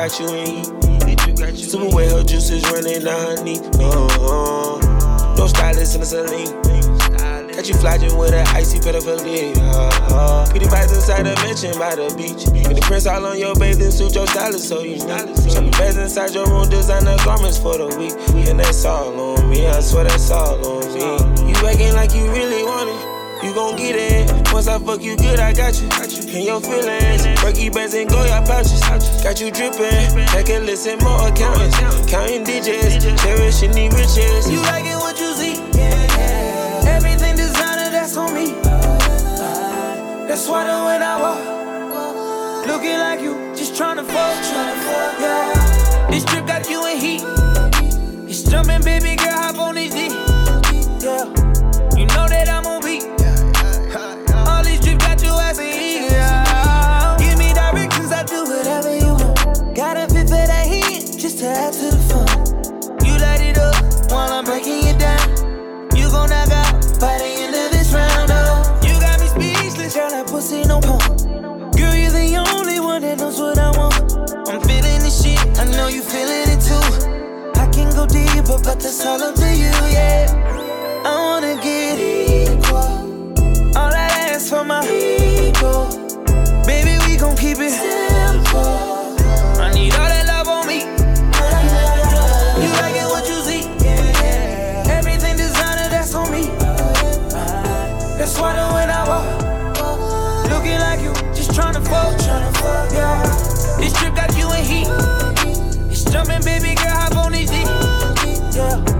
got you in heat. Super wet, her juices running down her knee. Uh-huh. No stylist in the saline. Got you flogging with an icy pedophilia. Uh-huh. Pretty vibes inside a mansion by the beach. With the prints all on your bathing suit, your stylist, so you know. Some beds inside your room, designer garments for the week. And that's all on me, I swear that's all on me. You acting like you really. You gon' get it. Once I fuck you good, I got you. In your feelings. Breaky bands and go your pouches. Got you drippin'. Checkin' listen more accountants. Counting digits. Cherishing the riches. You like it what you see. Yeah, yeah. Everything designer, that's on me. That's why the when I walk, looking like you, just tryna fuck. Yeah. This trip got you in heat. It's jumping, baby girl, hop on this D. no pump. Girl, you're the only one that knows what I want. I'm feeling this shit, I know you feeling it too. I can go deeper, but that's all up to you, yeah. I wanna get equal. All I ask for my ego. Baby, we gon' keep it simple. I need all that love on me. You like it what you see. Everything designer, that's on me. That's why when I walk, just tryna fuck. Yeah, this trip got you in heat. It's jumping, baby girl, hop on this D. Yeah,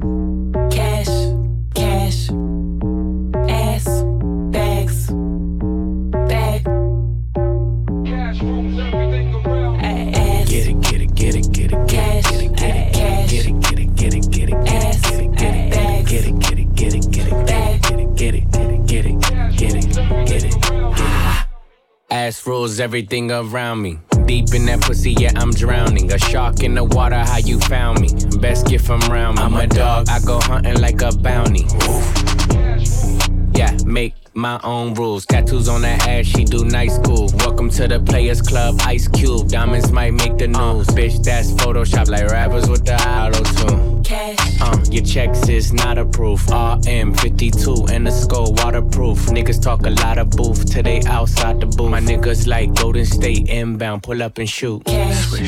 Ass rules everything around me. Deep in that pussy, yeah, I'm drowning. A shark in the water, how you found me? Best gift from round me. I'm a dog, I go hunting like a bounty. Yeah, make my own rules. Tattoos on that ass, she do nice school. Welcome to the Players Club, Ice Cube. Diamonds might make the news. Bitch, that's Photoshop like rappers with the auto tune. Cash, Uh, your checks is not approved. RM52 and the skull waterproof. Niggas talk a lot of booth till they outside the booth. My niggas like Golden State inbound, pull up and shoot. cash, cash,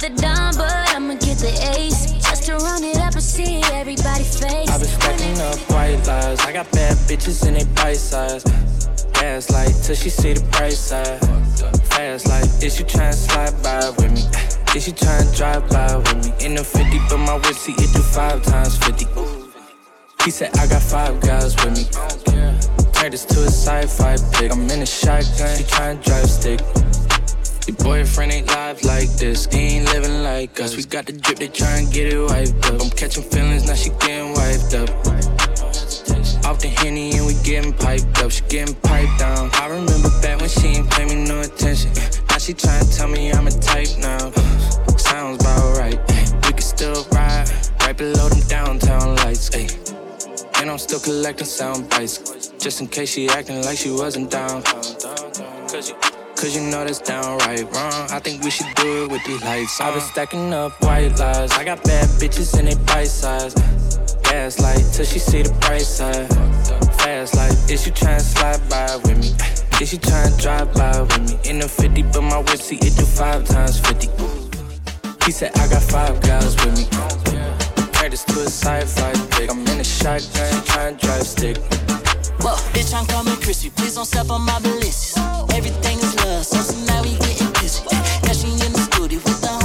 the dime, but I'ma get the ace. Just to run it up and see everybody face. I've been stacking up white lies. I got bad bitches in they bite size. Gaslight till she see the price tag. Fast like, is you tryna slide by with me? Is you tryna drive by with me? In the 50, but my whip see it do five times 50. He said I got five guys with me. Turn this to a sci-fi pick. I'm in a shotgun, she tryna drive stick. Your boyfriend ain't live like this. He ain't living like us. We got the drip, they try and get it wiped up. I'm catching feelings, now she getting wiped up. Off the henny and we getting piped up. She getting piped down. I remember back when she ain't pay me no attention. Now she tryna tell me I'm a type now. Sounds about right. We can still ride right below them downtown lights. Ay. And I'm still collecting sound bites. Just in case she acting like she wasn't down. Cause you, Cause you know that's downright wrong. I think we should do it with these lights. I've been stacking up white lies. I got bad bitches and they bite size. Gaslight till she see the price tag. Fast like, is you tryna slide by with me? Is you to drive by with me? In the 50, but my whip see it do five times 50. He said I got five guys with me. Heard this to a sci-fi pick. I'm in a shotgun, tryna drive stick. Whoa, bitch, I'm coming crispy. Please don't step on my ballistics. Everything is love, so tonight we getting busy. Yeah, she in the studio with the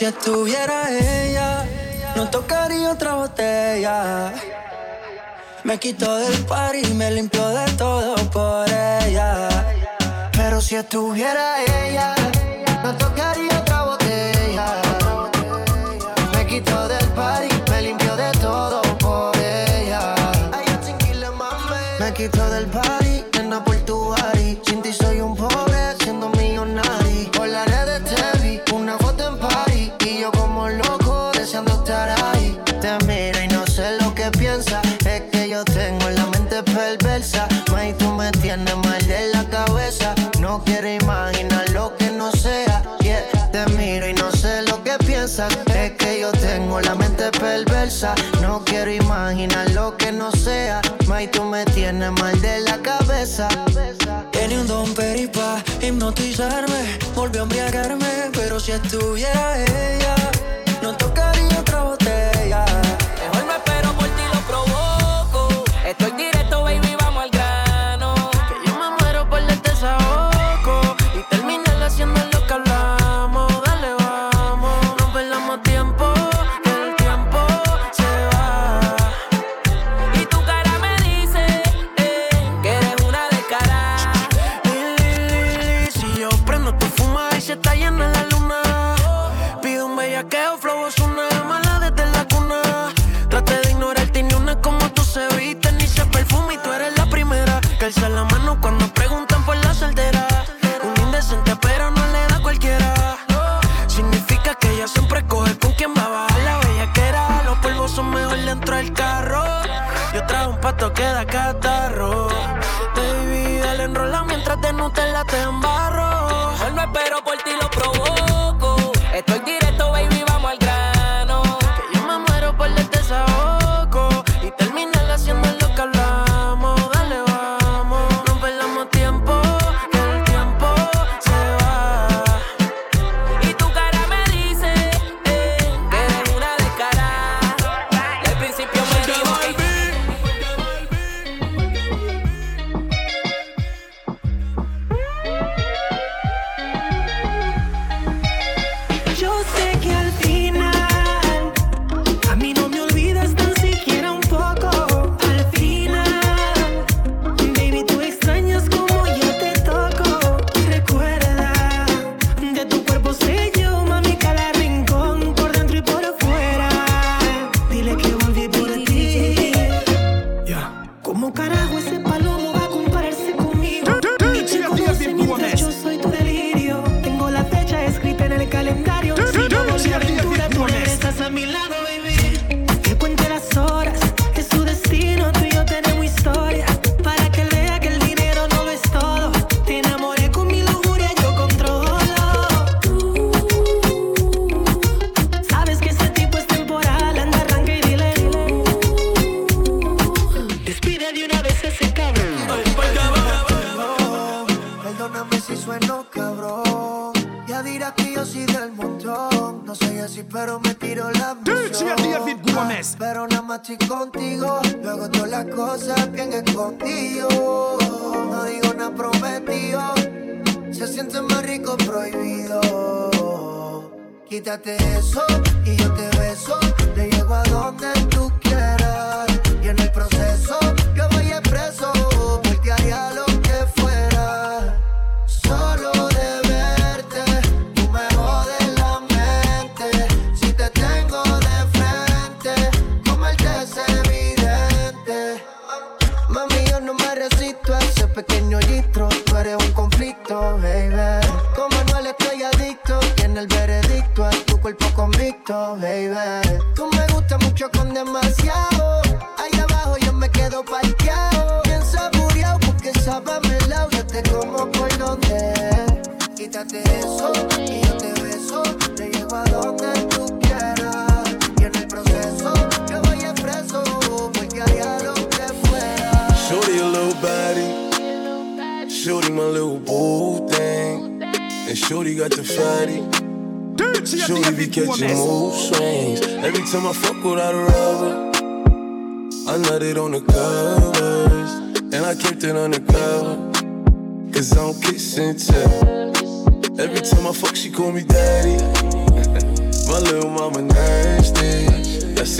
si estuviera ella, no tocaría otra botella. Me quitó del par y me limpió de todo por ella. Pero si estuviera ella, no tocaría otra botella. Me quitó del par y me limpió de todo por ella. Me quitó del party, quiero imaginar lo que no sea. May, tú me tienes mal de la cabeza. Tiene un don peripa hipnotizarme. Volvió a embriagarme. Pero si estuviera ella,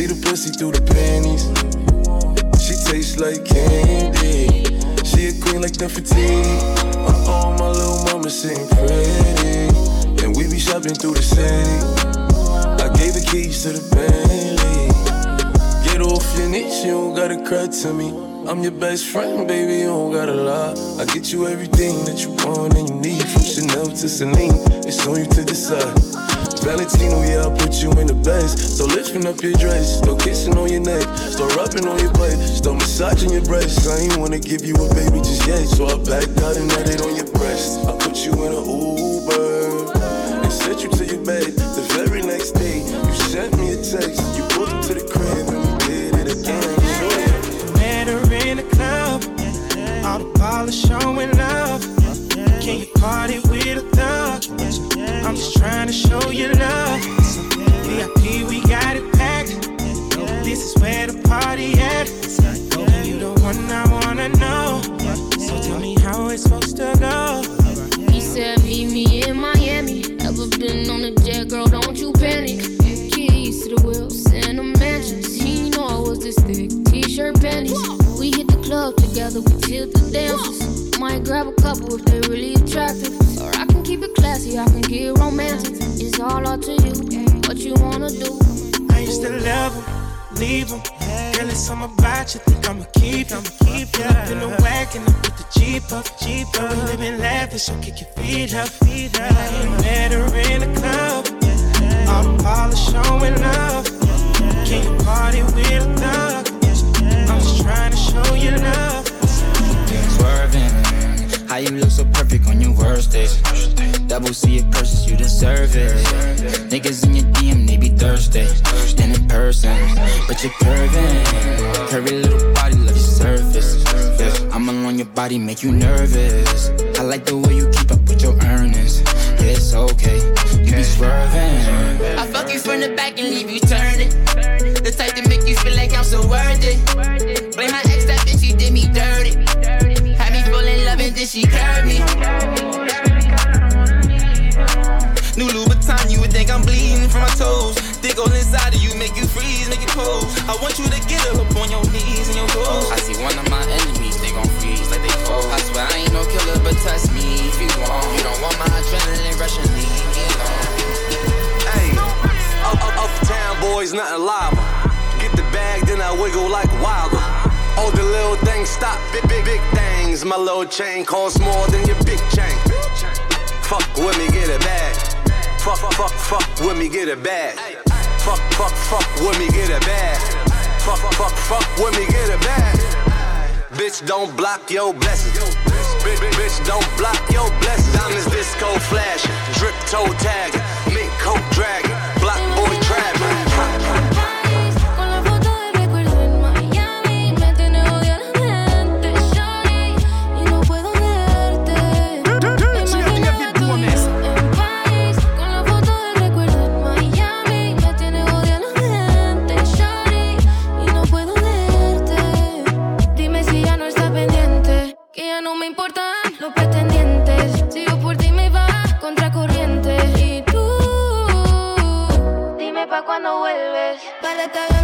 See the pussy through the panties. She tastes like candy. She a queen like Nefertiti. Uh oh, my little mama sitting pretty. And we be shopping through the city. I gave the keys to the Bentley. Get off your knees, you don't gotta cry to me. I'm your best friend, baby, you don't gotta lie. I get you everything that you want and you need, from Chanel to Celine. It's on you to decide. Valentino, yeah, I put you in the best. So lifting up your dress, start kissing on your neck, start rubbing on your butt, start massaging your breasts. I ain't wanna give you a baby just yet, so I backed out and had it on your breast. I put you in an Uber and sent you to your bed. The very next day, you sent me a text. You pulled up to the crib and we did it again. Sure. Met her in the club, all the polish showing love. Can you party with? Girl, don't you panic. Keys to the wheels and the mansions. He know I was this thick. T-shirt panties. We hit the club together. We tilt the dancers. Might grab a couple if they really attractive. Or I can keep it classy. I can get romantic. It's all up to you. What you wanna do? I used to love him, leave him. Girl, it's something about you. Think I'ma keep him. Keep it up in the wagon. I put the Jeep up. Jeep up. We living lavish. So kick your feet up. Feet up. I ain't met her in the club showing. Can you party with? I'm just trying to show you love. Swerving, how you look so perfect on your worst days. Double C it you deserve it. Niggas in your DM, they be thirsty. Person, but you're curving. Curvy little body, love surface. I'm your body make you nervous. I like the way you keep up with your earnings. Yeah, it's okay, be swerving. I fuck you from the back and leave you turning. The type to make you feel like I'm so worth it. Blame my ex, that bitch, she did me dirty. Had me fall in love and then she curved me. New Louboutin, you would think I'm bleeding from my toes. Dig all inside of you, make you freeze, make it cold. I want you to get up on your knees and your toes. I see one of my enemies, they gon' freeze like they cold. I swear I ain't no killer, but test me if you want. You don't want my adrenaline rushing, leave me alone. Hey, up, up, uptown boys, nothing lava. Get the bag, then I wiggle like wilder. All the little things stop, big, big, big things. My little chain costs more than your big chain. Fuck with me, get it bag. Fuck, fuck, fuck with me, get it bag. Fuck, fuck, fuck with me, get it bag. Fuck, fuck, fuck with me, get it bag. Bitch, don't block your blessings. Bitch, bitch, bitch, don't block your blessings. Diamonds disco flashing, drip toe tagging, mink coat dragging, block boy se te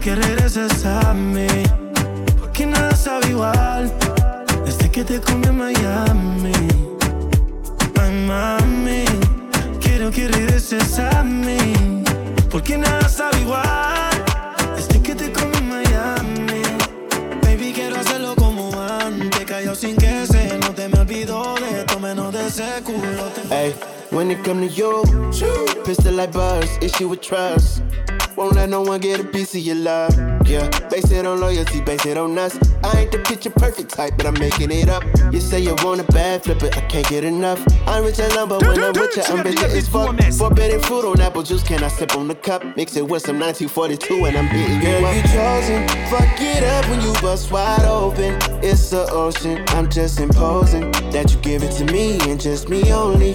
Quiero que regreses a mí. Porque nada sabe igual. Desde que te comí en Miami. Ay, mami. Quiero que regreses a mí. Porque nada sabe igual. Desde que te comí en Miami. Baby, quiero hacerlo como antes. Cayó sin que se no te me olvidó de esto menos de ese culo. Hey, when it come to you, pistol like buzz, issue with trust. Won't let no one get a piece of your love. Yeah, base it on loyalty, base it on us. I ain't the picture perfect type, but I'm making it up. You say you want a bad flip it, I can't get enough. I'm rich and love, but when I'm with you, I'm bitter as fuck. Forbidden fruit on apple juice, can I sip on the cup? Mix it with some 1942 and I'm hitting you Girl, up. you chosen, fuck it up when you bust wide open. It's the ocean, I'm just imposing that you give it to me and just me only.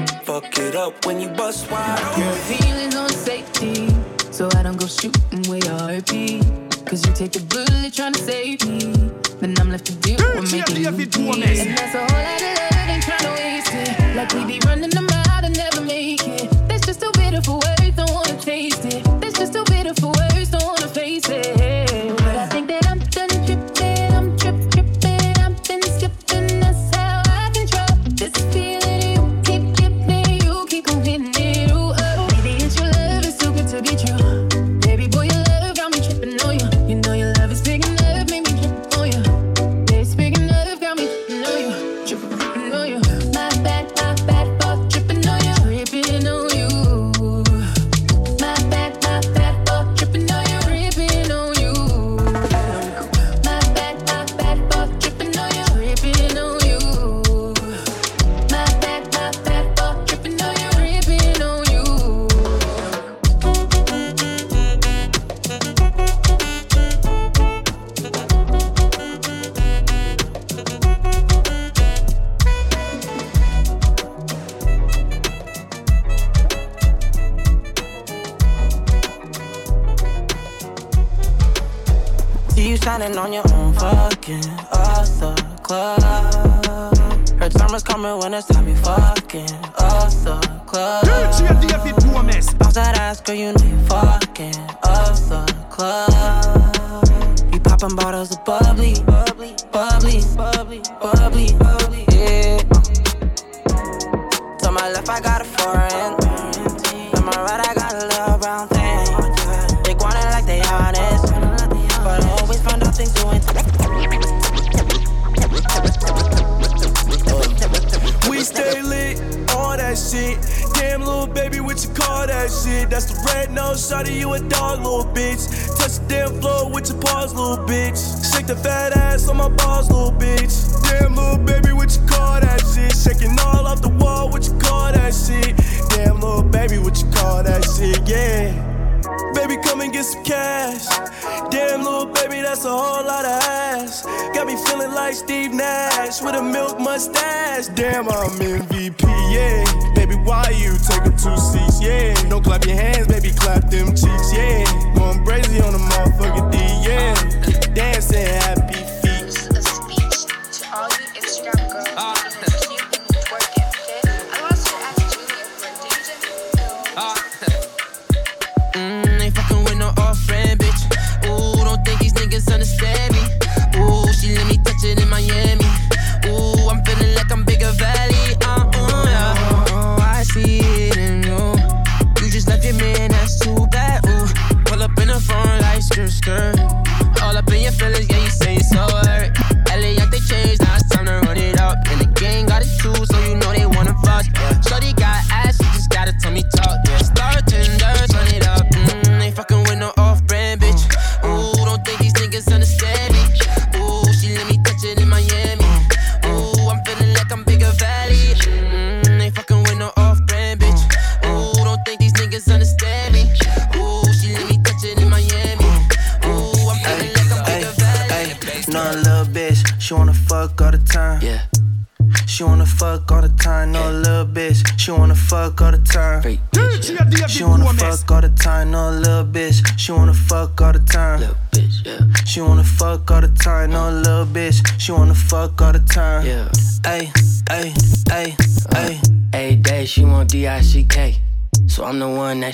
Fuck it up when you bust wide open. Feelings on safety, so I don't go shooting where your RP. Cause you take the bullet trying to save me. Then I'm left to deal with making you bleed. And that's a whole lot of love, ain't trying to waste it. Like we be running them out and never make it. That's just too bitter for words, don't wanna taste it. That's a whole lot of ass. Got me feeling like Steve Nash with a milk mustache. Damn, I'm MVP, yeah. Baby, why you take up two seats, yeah. Don't clap your hands, baby, clap them cheeks, yeah. Going crazy on the motherfucking D, yeah. Dancing, happy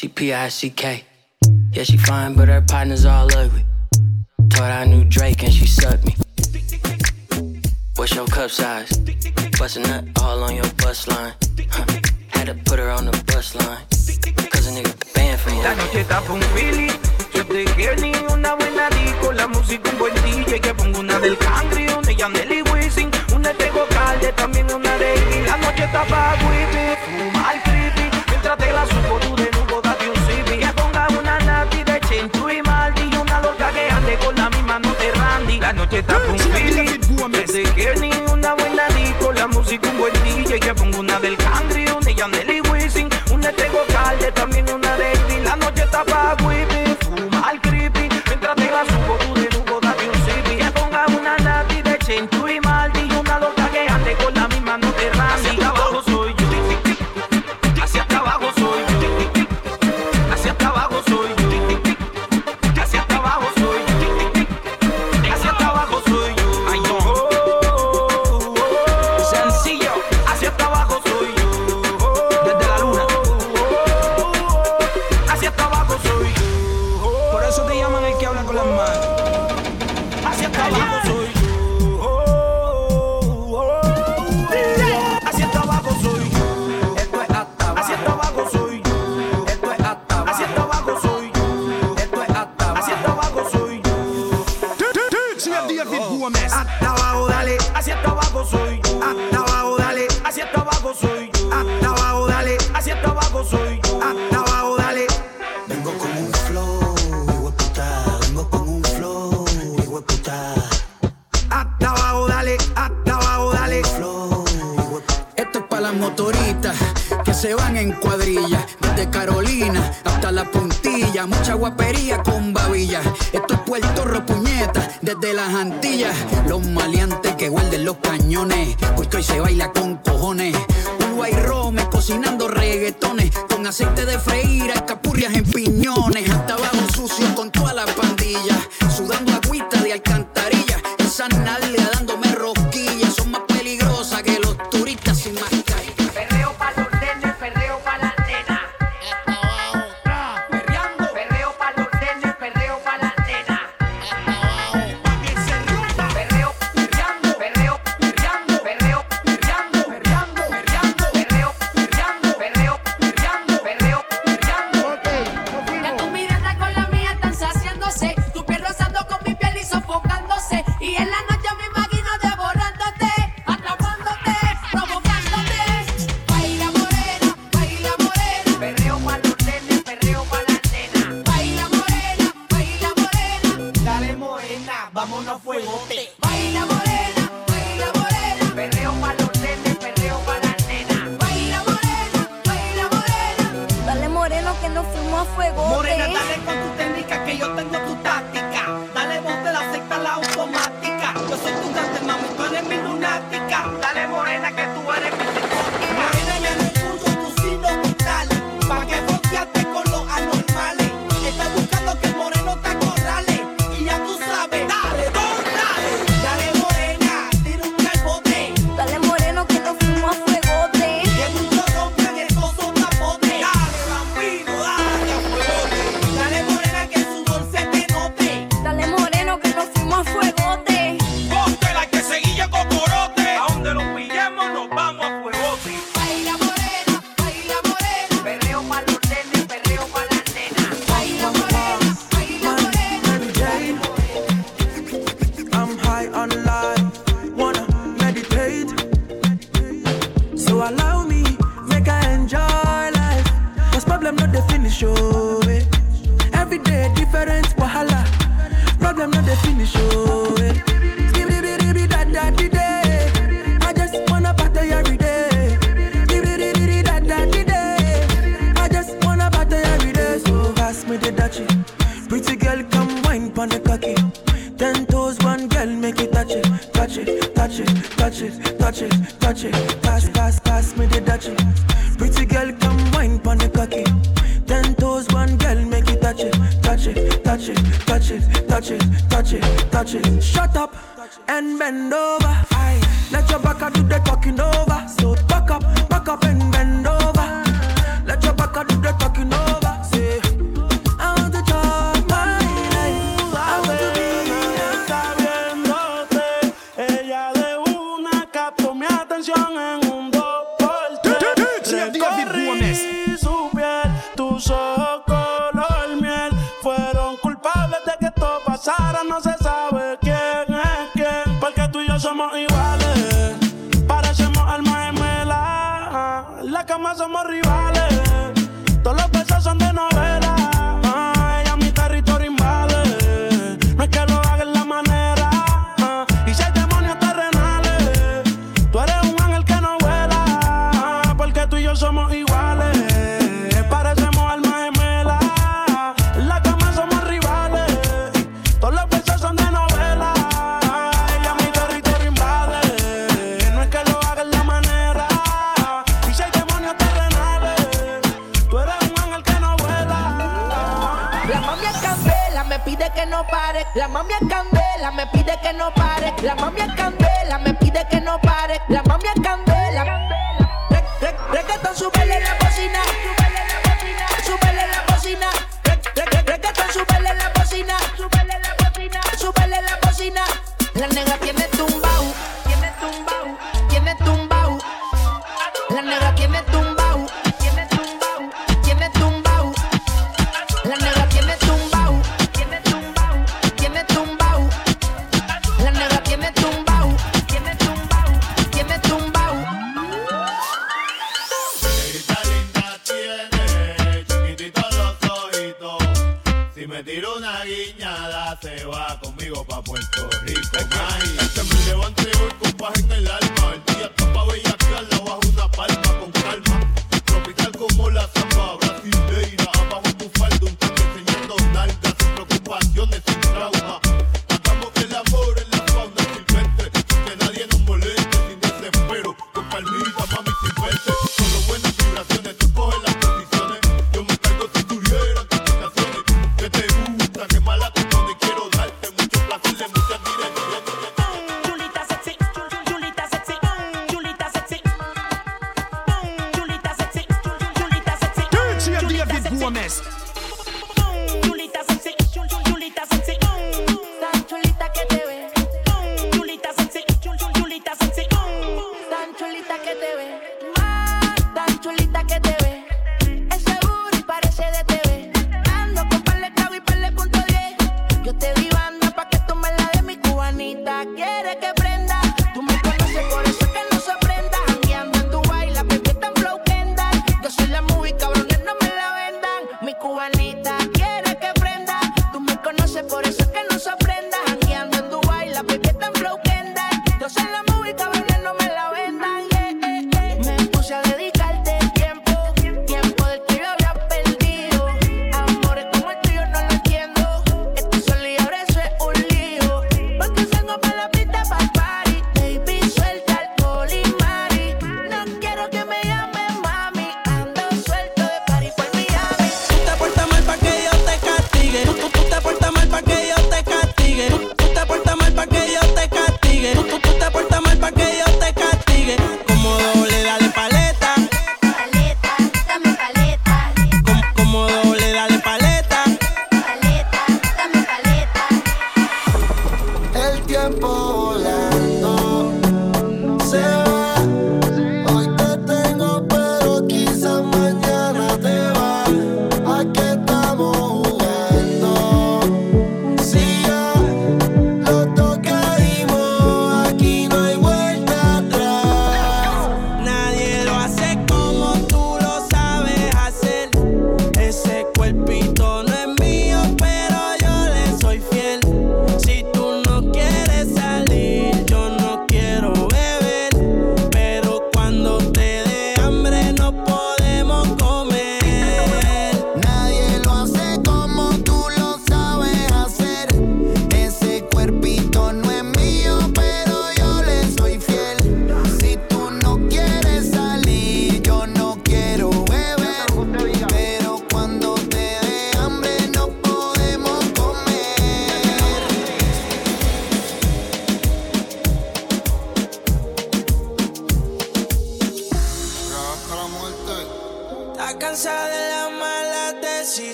she P-I-C-K. Yeah, she fine, but her partner's all ugly. Thought I knew Drake and she sucked me. What's your cup size? Bust a nut all on your bus line. Huh. Had to put her on the bus line. Cause a nigga banned from you. Yo te quiero ni una buena disco. La música un buen DJ. Que pongo una del country, una Wisin. Una de también una de La noche está Wippy. Fuma el creepy. Mientras te la supo tú de nuevo. la noche está con Desde que ni una buena disco, la música un buen DJ, ya pongo una del can. las motoritas que se van en cuadrilla, desde Carolina hasta la puntilla, mucha guapería con babilla. Esto es Puerto Ropuñeta, desde las Antillas, los maleantes que guarden los cañones, porque hoy se baila con cojones. Uva y rome, cocinando reggaetones, con aceite de freír, alcapurrias en piñones, hasta abajo sucio con toda la pandilla, sudando a David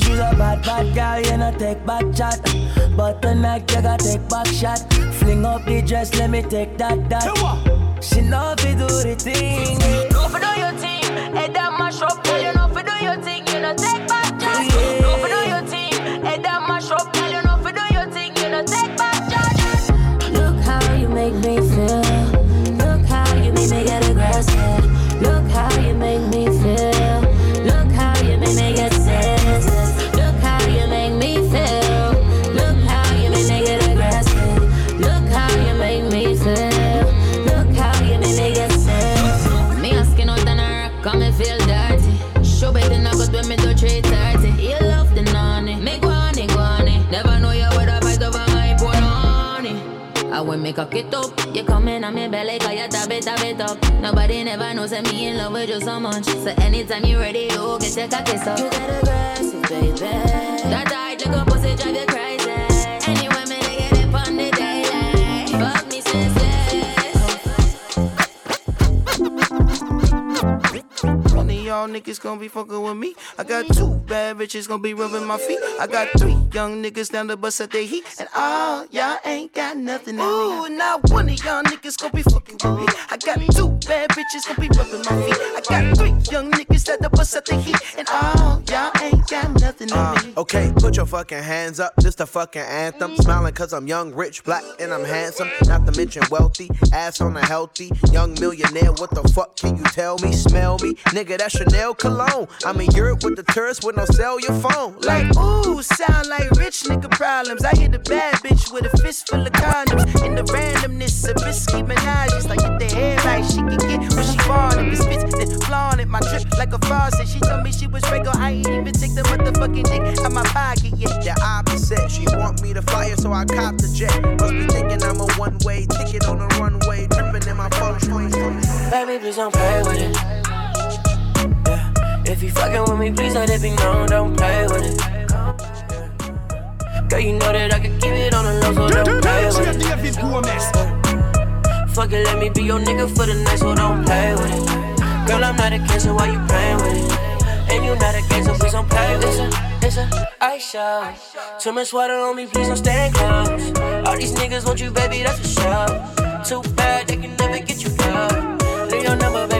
Cause you's a bad, bad girl, you know take back chat. But tonight you gotta take back shot. Fling up the dress, let me take that, that. She know if you do the thing. No for do your thing, head down mash up, girl. You know for do your thing, you know take back charge. No I when me cock it up, you come in on me belly, cause you tap it, tap it up. Nobody never knows that me in love with you so much. So anytime you ready, you get your cocky up. You get aggressive, baby. That tight a pussy drive you crazy. Y'all niggas gonna be fucking with me. I got two bad bitches gonna be rubbing my feet. I got three young niggas down the bus at their heat. And all y'all ain't got nothing in me. Ooh, not one of y'all niggas gonna be fucking with me. I got two bad bitches gonna be rubbing my feet. I got three young niggas at the bus at their heat. And all y'all ain't got nothing in Uh, me. okay, put your fucking hands up. This the fucking anthem. Smiling cause I'm young, rich, black, and I'm handsome. Not to mention wealthy. Ass on a healthy. Young millionaire. What the fuck can you tell me? Smell me? Nigga, that's Chanel cologne. I'm in Europe with the tourists with no cellular phone. Like, ooh, sound like rich nigga problems. I hit a bad bitch with a fist full of condoms. In the randomness of risky menages. Like, get the hair right, she can get what she want. If it spits, then flaunt it. My drip like a faucet. She told me she was Draco. I ain't even take the motherfucking dick out my pocket yet. The opposite. She want me to fire, so I cop the jet. Must be thinking I'm a one way ticket on the runway. Dripping in my phone Baby, please don't play with it. If you fucking with me, please let it be known, don't play with it. Girl, you know that I can keep it on the low, so don't play with it. David Gomez. Fuck it, let me be your nigga for the night, so don't play with it. Girl, I'm not a so why you playing with it? And you not a so please don't play with it. It's a ice show. Too much water on me, please don't stand close. All these niggas want you, baby, that's for sure. Too bad they can never get you girl. Leave your number, baby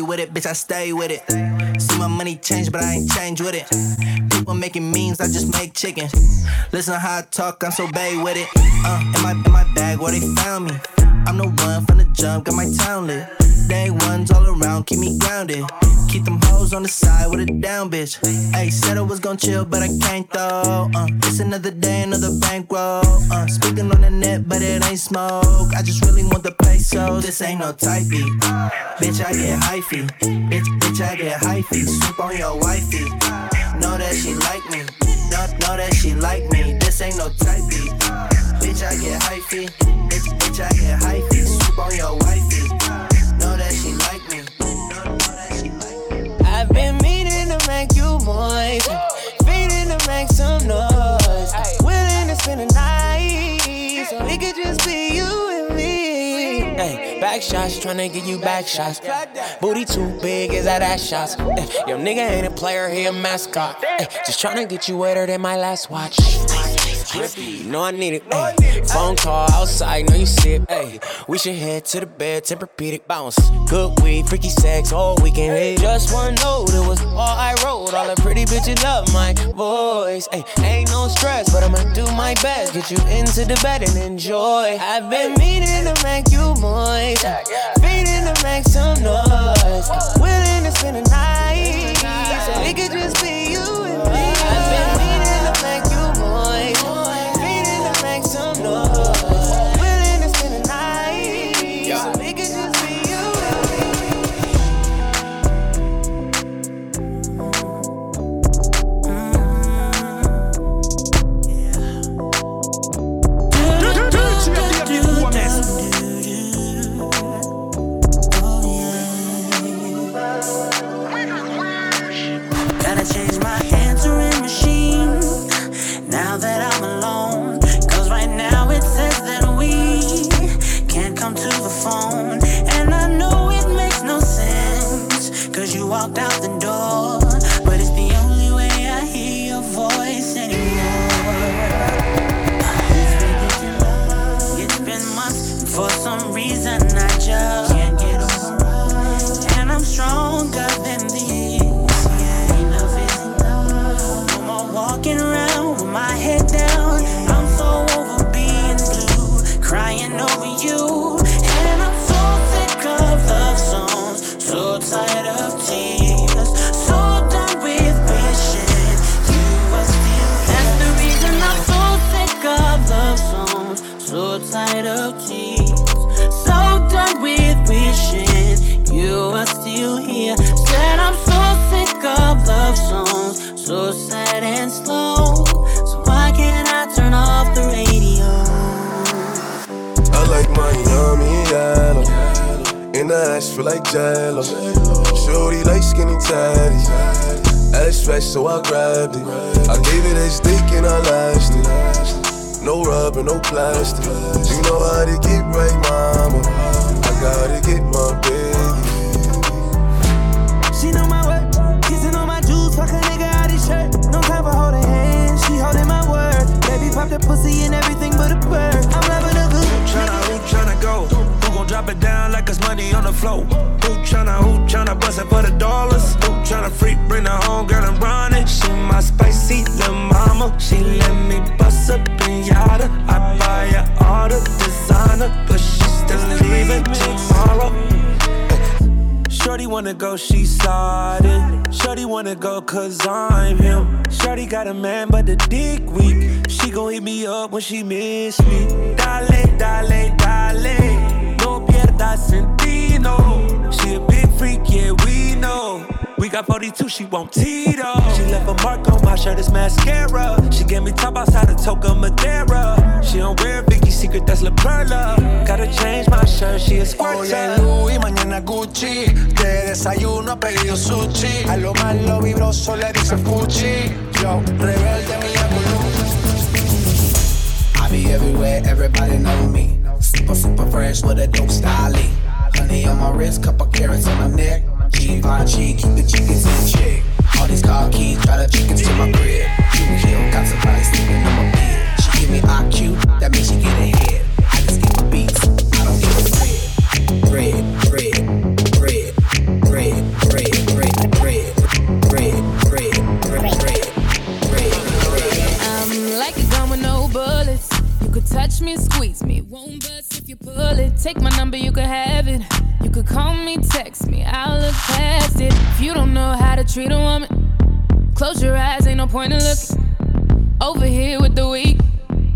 With it, bitch. I stay with it. See my money change, but I ain't change with it. People making memes, I just make chicken. Listen how I talk, I'm so bad with it. Uh, in my, in my bag where they found me. I'm the one from the jump, got my town lit. Day ones all around, keep me grounded. Keep them hoes on the side with a down bitch. Hey, said I was gon' chill, but I can't though. Uh, it's another day, another bankroll. Uh, speaking on the net, but it ain't smoke. I just really want the pesos. This ain't no type. Bitch, I get hyphy. Bitch, bitch, I get hyphy. Swoop on your wifey. Know that she like me. Know, know that she like me. This ain't no type beat. Bitch, I get hyphy. Bitch, I get hyphy. Swoop on your wifey. Know that she like me. I've been meaning to make you moist, feeding to make some noise. Willing to spend the night, so it could just be you and me. Back shots, tryna get you back shots. Booty too big, is that ass shots? Hey, your nigga ain't a player, he a mascot. Hey, just tryna get you wetter than my last watch. You know I need it. Ay. Phone call outside, know you sip. Ay. We should head to the bed, Tempur-Pedic bounce. Good weed, freaky sex all weekend. Hey. Just one note, it was all I wrote. All the pretty bitches love my voice. Ay. Ain't no stress, but I'ma do my best. Get you into the bed and enjoy. I've been meaning to make you moist. Feeding to make some noise. Willing to spend the night. So it could just be you and me. Feel like jello. Shorty like skinny tatties. Ass fresh, so I grabbed it. I gave it a stick and I lashed it. No rubber, no plastic. You know how to get right, mama. I gotta get my baby. She know my work, kissing on my juice, fuck a nigga out his shirt. No time for holding hands, she holding my word. Baby pop the pussy and everything but a bird. I'm loving a good Tryna, who tryna go? Drop it down like it's money on the floor? Who tryna, who tryna bust it for the dollars? Who tryna freak, bring her home, girl, I'm running. She my spicy little mama. She let me bust up pinata. I buy her all the designer, but she still leaving tomorrow. Shorty wanna go, she started. Shorty wanna go, cause I'm him. Shorty got a man, but the dick weak. She gon' hit me up when she miss me. Dale, dale, dale. No. She a big freak, yeah, we know. We got 42, she want Tito. She left a mark on my shirt, it's mascara. She gave me top outside of Toca Madera. She don't wear Vicky secret, that's La Perla. Gotta change my shirt, she a squirt. Hoy Louis, mañana Gucci. De desayuno ha pedido sushi. A lo malo vibroso le dice Fuchi. Yo, rebelde mi I be everywhere, everybody know me. Super, super fresh with a dope style. Honey on my wrist, couple carats on my neck. Givenchy, keep the chickens in check. All these car keys, drive the chickens to my crib. You kill, got somebody sleeping on my bed. She give me IQ, that means she get ahead. I just give her beats, I don't give a You could touch me, squeeze me, won't bust if you pull it. Take my number, you could have it. You could call me, text me, I'll look past it. If you don't know how to treat a woman, close your eyes, ain't no point in looking. Over here with the weak.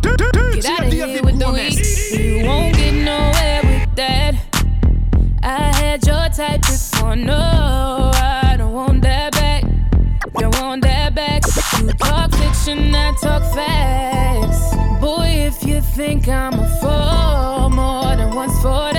Get out of here with the weak. You won't get nowhere with that. I had your type before, no, I don't want that back. Don't want that back. You talk fiction, I talk facts. If you think I'm a fool, more than once for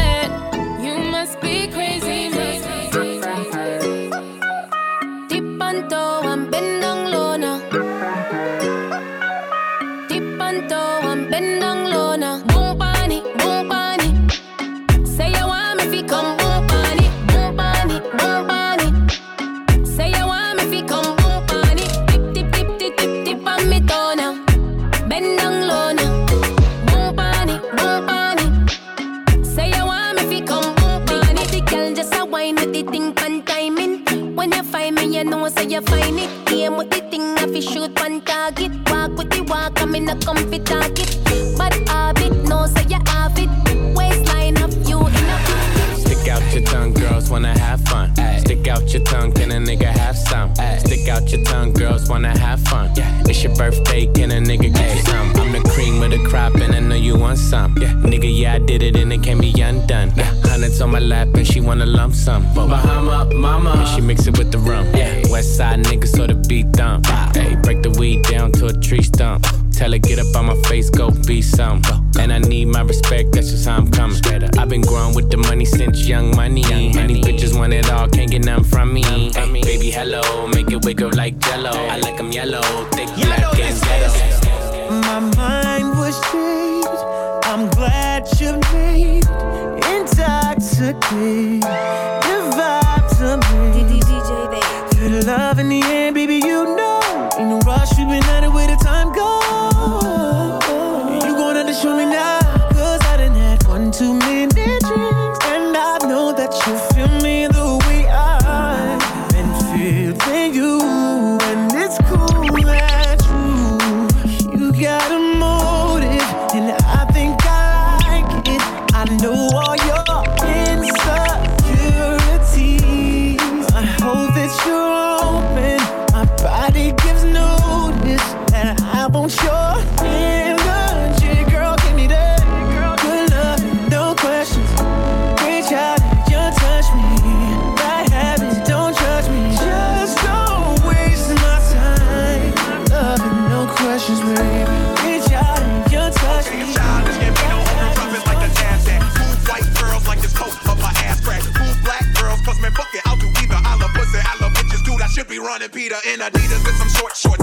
your tongue, girls wanna have fun. It's your birthday, can a nigga get some? I'm the cream of the crop, and I know you want some. Yeah. Nigga, yeah, I did it, and it can't be undone. Hundreds on my lap, and she wanna lump sum. Bahama, mama, and she mix it with the rum. Yeah. West side nigga, so the beat dump. Hey, break the weed down to a tree stump. Tell her get up on my face, go be some. And I need my respect, that's just how I'm coming. I've been growing with the money since young money. Many bitches want it all, can't get nothing from me. Hey, baby, hello, make it wiggle like jello. I like 'em yellow, thick, black, and ghetto. My mind was changed. I'm glad you made intoxicated. The vibes are made. Feel the love in the air, Hundred Peter in Adidas with some short shorts.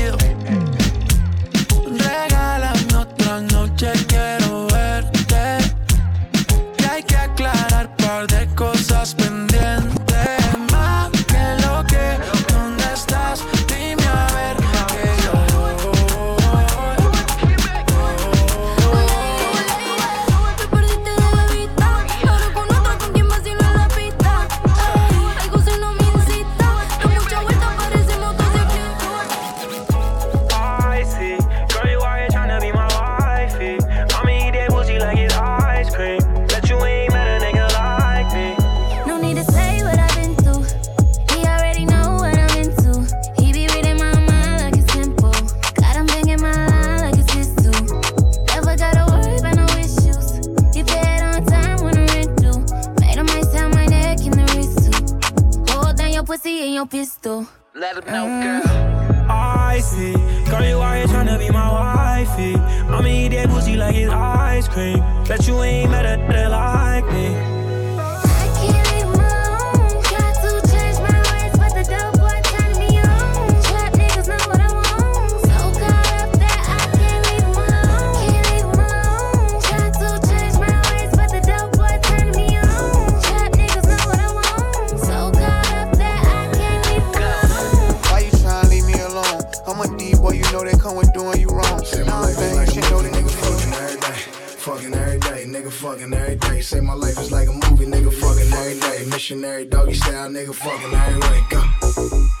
Cream. Bet you ain't met a nigga like me. Why you tryna leave me alone? I'm a D boy, you know they come with doing fucking every day. Say my life is like a movie, nigga fucking every day. Missionary doggy style, nigga fucking every way. Go. Uh.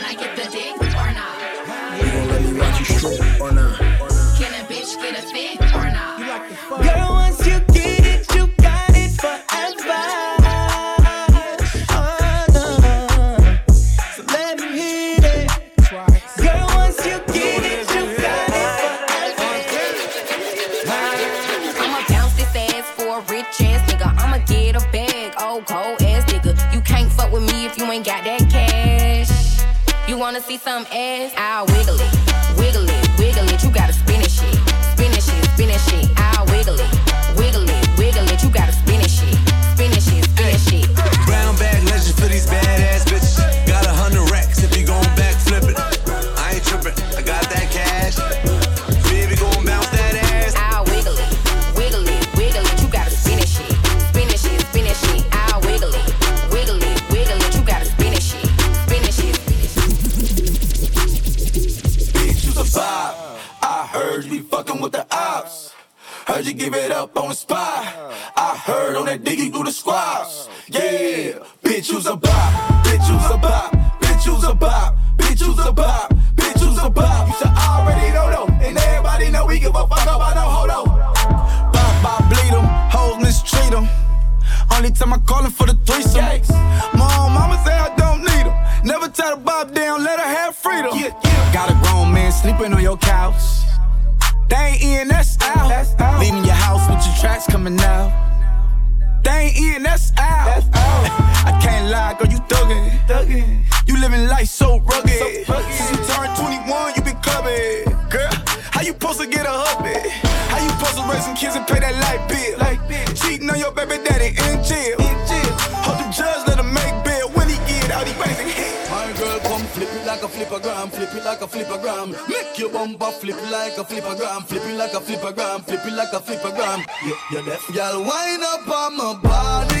I wanna see some ass? I'll wiggle it, wiggle it. Heard you give it up on the spot. I heard on that diggy through the squats. Yeah, bitch, you's a bop. Bitch, you's a bop. Bitch, you's a bop. Bitch, you's a bop. Bitch, you's a bop. You should already know though. And everybody know we give a fuck about no hold Bop, bop, bleed them. Hoes mistreat them. Only time I callin' for the threesome. Mom, mama say I don't need them. Never tell the bob down, let her have freedom. Yeah, yeah. Got a grown man sleeping on your couch. They ain't in, that's out. Leaving your house with your tracks coming out. They ain't in, that's out. I can't lie, girl, you thuggin'. thuggin'. You living life so rugged. Since you turned 21, you been clubbing. Girl, how you supposed to get a hubby? How you supposed to raise some kids and pay that light bill? Like Cheating on your baby daddy in jail. Hope the judge let him like a flippergram, flip it like a flippergram. Make your bumper flip like a flippergram, flip it like a flippergram, flip it like a flippergram. Yeah, you're deaf. Girl, wind up on my body,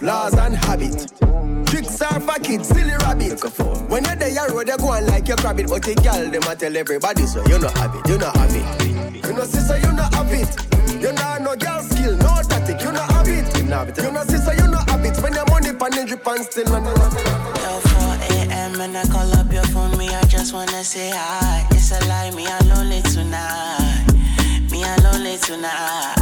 badness, laws and habit. Tricks are for kids, silly rabbit. When you're there, you road, you go on like you grab it. But the girl, them a tell everybody, so you not have it, you not have it. You know, sister, you not have it. You know, no girl skill, no tactic, you not have it. You know, sister, you not have it. When your money pan in drip and still, man. Yo, 4 a.m. and I call up your phone, me, I just wanna say hi. It's a lie, me, I'm lonely tonight. Me, I'm lonely tonight.